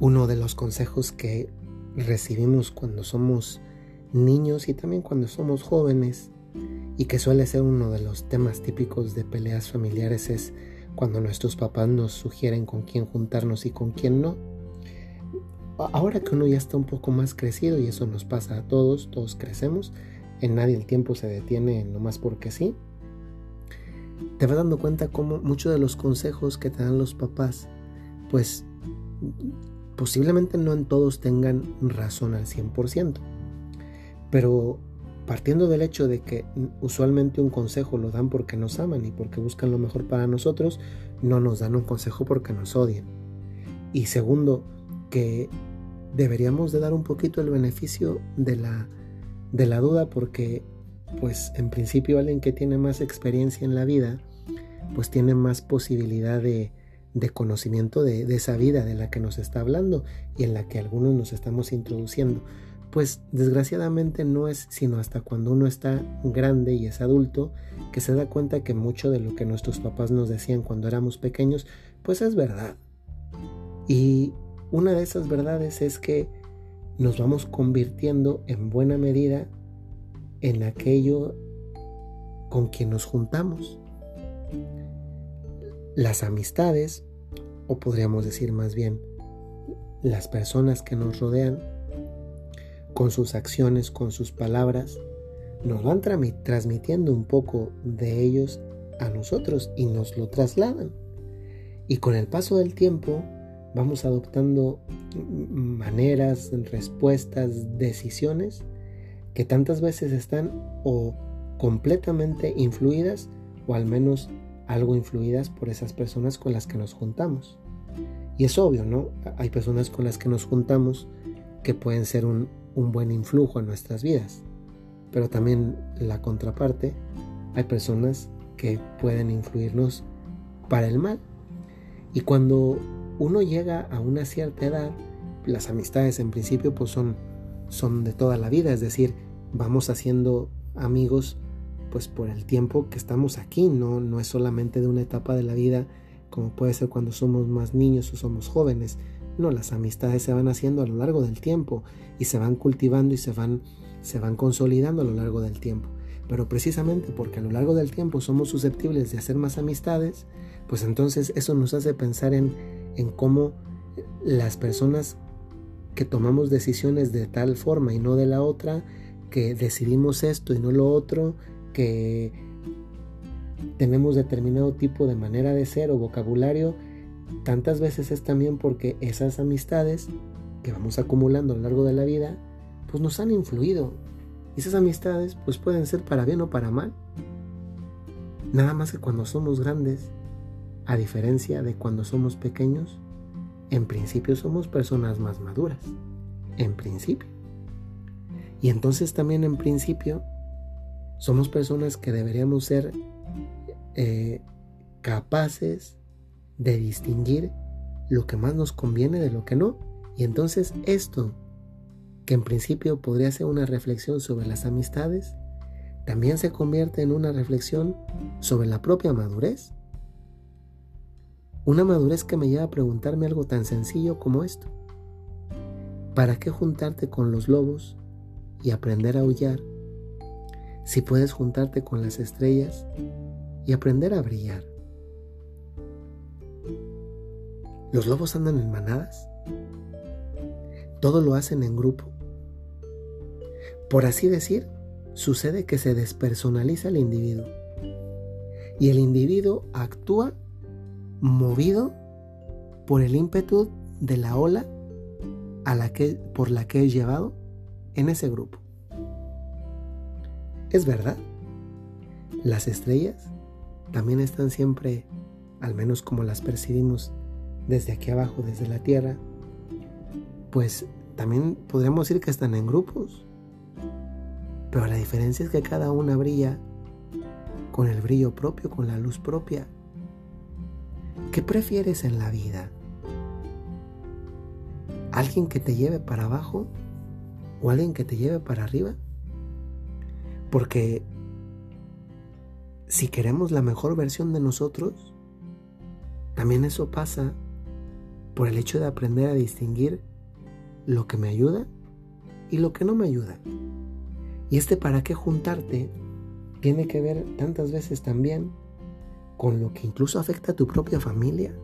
Uno de los consejos que recibimos cuando somos niños y también cuando somos jóvenes y que suele ser uno de los temas típicos de peleas familiares es cuando nuestros papás nos sugieren con quién juntarnos y con quién no. Ahora que uno ya está un poco más crecido y eso nos pasa a todos, todos crecemos, en nadie el tiempo se detiene nomás porque sí, te vas dando cuenta cómo muchos de los consejos que te dan los papás, pues posiblemente no en todos tengan razón al 100%, pero partiendo del hecho de que usualmente un consejo lo dan porque nos aman y porque buscan lo mejor para nosotros, no nos dan un consejo porque nos odian. Y segundo, que deberíamos de dar un poquito el beneficio de la, de la duda porque pues en principio alguien que tiene más experiencia en la vida pues tiene más posibilidad de, de conocimiento de, esa vida de la que nos está hablando y en la que algunos nos estamos introduciendo. Pues desgraciadamente no es sino hasta cuando uno está grande y es adulto que se da cuenta que mucho de lo que nuestros papás nos decían cuando éramos pequeños, pues es verdad. Y una de esas verdades es que nos vamos convirtiendo en buena medida en aquello con quien nos juntamos las amistades, o podríamos decir más bien, las personas que nos rodean, con sus acciones, con sus palabras, nos van transmitiendo un poco de ellos a nosotros y nos lo trasladan. Y con el paso del tiempo vamos adoptando maneras, respuestas, decisiones que tantas veces están o completamente influidas o al menos algo influidas por esas personas con las que nos juntamos. Y es obvio, ¿no? Hay personas con las que nos juntamos que pueden ser un, buen influjo en nuestras vidas. Pero también la contraparte, hay personas que pueden influirnos para el mal. Y cuando uno llega a una cierta edad, las amistades en principio pues son, son de toda la vida, es decir, vamos haciendo amigos pues por el tiempo que estamos aquí, no, no es solamente de una etapa de la vida como puede ser cuando somos más niños o somos jóvenes. No, las amistades se van haciendo a lo largo del tiempo y se van cultivando y se van, se van consolidando a lo largo del tiempo. Pero precisamente porque a lo largo del tiempo somos susceptibles de hacer más amistades, pues entonces eso nos hace pensar en, en cómo las personas que tomamos decisiones de tal forma y no de la otra, que decidimos esto y no lo otro, que tenemos determinado tipo de manera de ser o vocabulario, tantas veces es también porque esas amistades que vamos acumulando a lo largo de la vida, pues nos han influido. Esas amistades pues pueden ser para bien o para mal. Nada más que cuando somos grandes, a diferencia de cuando somos pequeños, en principio somos personas más maduras. En principio. Y entonces también en principio somos personas que deberíamos ser eh, capaces de distinguir lo que más nos conviene de lo que no. Y entonces esto, que en principio podría ser una reflexión sobre las amistades, también se convierte en una reflexión sobre la propia madurez. Una madurez que me lleva a preguntarme algo tan sencillo como esto. ¿Para qué juntarte con los lobos y aprender a aullar si puedes juntarte con las estrellas y aprender a brillar. Los lobos andan en manadas. Todo lo hacen en grupo. Por así decir, sucede que se despersonaliza el individuo. Y el individuo actúa movido por el ímpetu de la ola por la que es llevado en ese grupo. Es verdad, las estrellas también están siempre, al menos como las percibimos desde aquí abajo, desde la Tierra, pues también podríamos decir que están en grupos. Pero la diferencia es que cada una brilla con el brillo propio, con la luz propia. ¿Qué prefieres en la vida? ¿Alguien que te lleve para abajo o alguien que te lleve para arriba? Porque si queremos la mejor versión de nosotros, también eso pasa por el hecho de aprender a distinguir lo que me ayuda y lo que no me ayuda. Y este para qué juntarte tiene que ver tantas veces también con lo que incluso afecta a tu propia familia.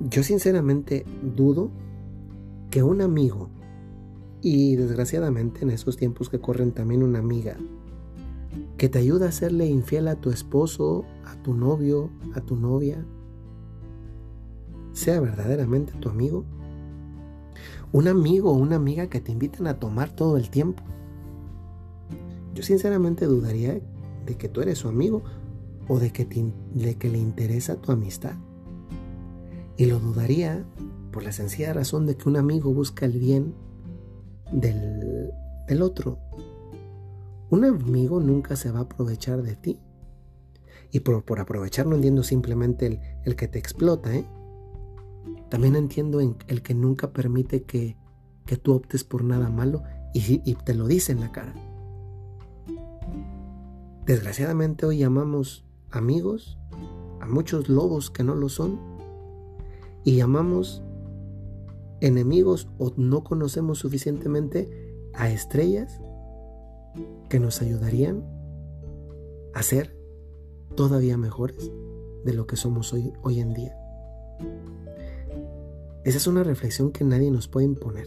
Yo sinceramente dudo que un amigo, y desgraciadamente en esos tiempos que corren también una amiga, que te ayuda a serle infiel a tu esposo, a tu novio, a tu novia, sea verdaderamente tu amigo. Un amigo o una amiga que te invitan a tomar todo el tiempo. Yo sinceramente dudaría de que tú eres su amigo o de que, de que le interesa tu amistad. Y lo dudaría por la sencilla razón de que un amigo busca el bien del, otro un amigo nunca se va a aprovechar de ti. Y por, aprovechar no entiendo simplemente el, que te explota, ¿eh? También entiendo el que nunca permite que, tú optes por nada malo y, y te lo dice en la cara. Desgraciadamente hoy llamamos amigos a muchos lobos que no lo son y llamamos enemigos o no conocemos suficientemente a estrellas que nos ayudarían a ser todavía mejores de lo que somos hoy, hoy en día. Esa es una reflexión que nadie nos puede imponer.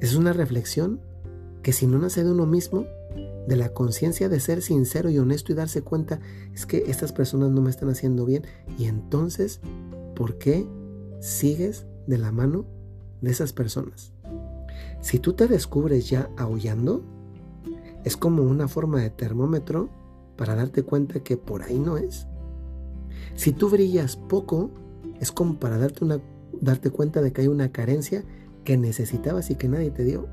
Es una reflexión que si no nace de uno mismo, de la conciencia de ser sincero y honesto y darse cuenta, es que estas personas no me están haciendo bien. Y entonces, ¿por qué sigues de la mano de esas personas? Si tú te descubres ya aullando, es como una forma de termómetro para darte cuenta que por ahí no es. Si tú brillas poco, es como para darte, una, darte cuenta de que hay una carencia que necesitabas y que nadie te dio.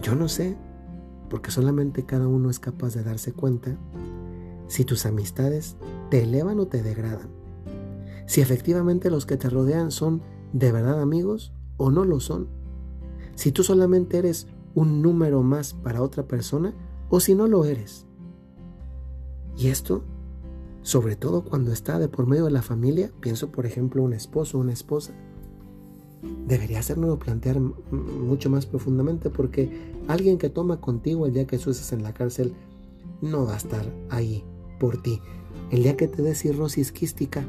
Yo no sé, porque solamente cada uno es capaz de darse cuenta si tus amistades te elevan o te degradan. Si efectivamente los que te rodean son de verdad amigos o no lo son. Si tú solamente eres un número más para otra persona o si no lo eres. Y esto, sobre todo cuando está de por medio de la familia, pienso por ejemplo un esposo o una esposa, debería hacernos plantear mucho más profundamente porque alguien que toma contigo el día que tú en la cárcel no va a estar ahí por ti. El día que te des cirrosis quística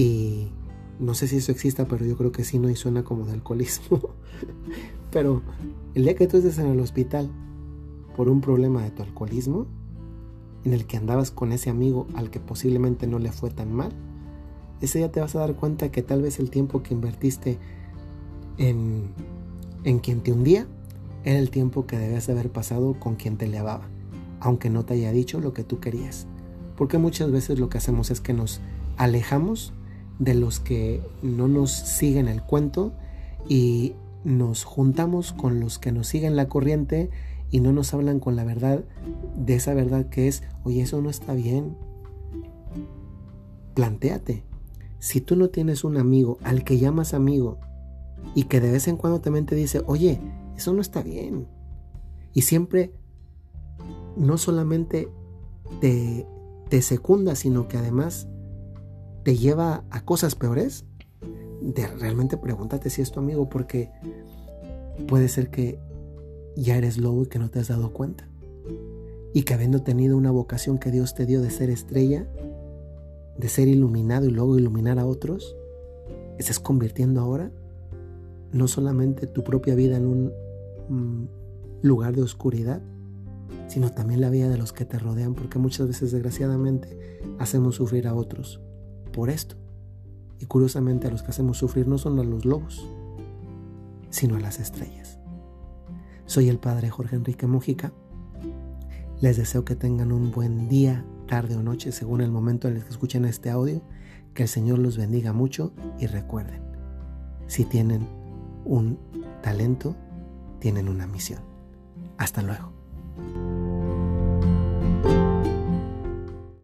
y no sé si eso exista, pero yo creo que sí, no y suena como de alcoholismo. Pero el día que tú estés en el hospital por un problema de tu alcoholismo, en el que andabas con ese amigo al que posiblemente no le fue tan mal, ese día te vas a dar cuenta que tal vez el tiempo que invertiste en, en quien te hundía era el tiempo que debías haber pasado con quien te elevaba, aunque no te haya dicho lo que tú querías. Porque muchas veces lo que hacemos es que nos alejamos de los que no nos siguen el cuento y nos juntamos con los que nos siguen la corriente y no nos hablan con la verdad de esa verdad que es, oye, eso no está bien. Plantéate, si tú no tienes un amigo al que llamas amigo y que de vez en cuando también te dice, oye, eso no está bien. Y siempre no solamente te, te secunda, sino que además te lleva a cosas peores, de realmente pregúntate si es tu amigo porque puede ser que ya eres lobo y que no te has dado cuenta. Y que habiendo tenido una vocación que Dios te dio de ser estrella, de ser iluminado y luego iluminar a otros, estás convirtiendo ahora no solamente tu propia vida en un mm, lugar de oscuridad, sino también la vida de los que te rodean, porque muchas veces desgraciadamente hacemos sufrir a otros por esto. Y curiosamente a los que hacemos sufrir no son a los lobos, sino a las estrellas. Soy el padre Jorge Enrique Mújica. Les deseo que tengan un buen día, tarde o noche, según el momento en el que escuchen este audio. Que el Señor los bendiga mucho y recuerden, si tienen un talento, tienen una misión. Hasta luego.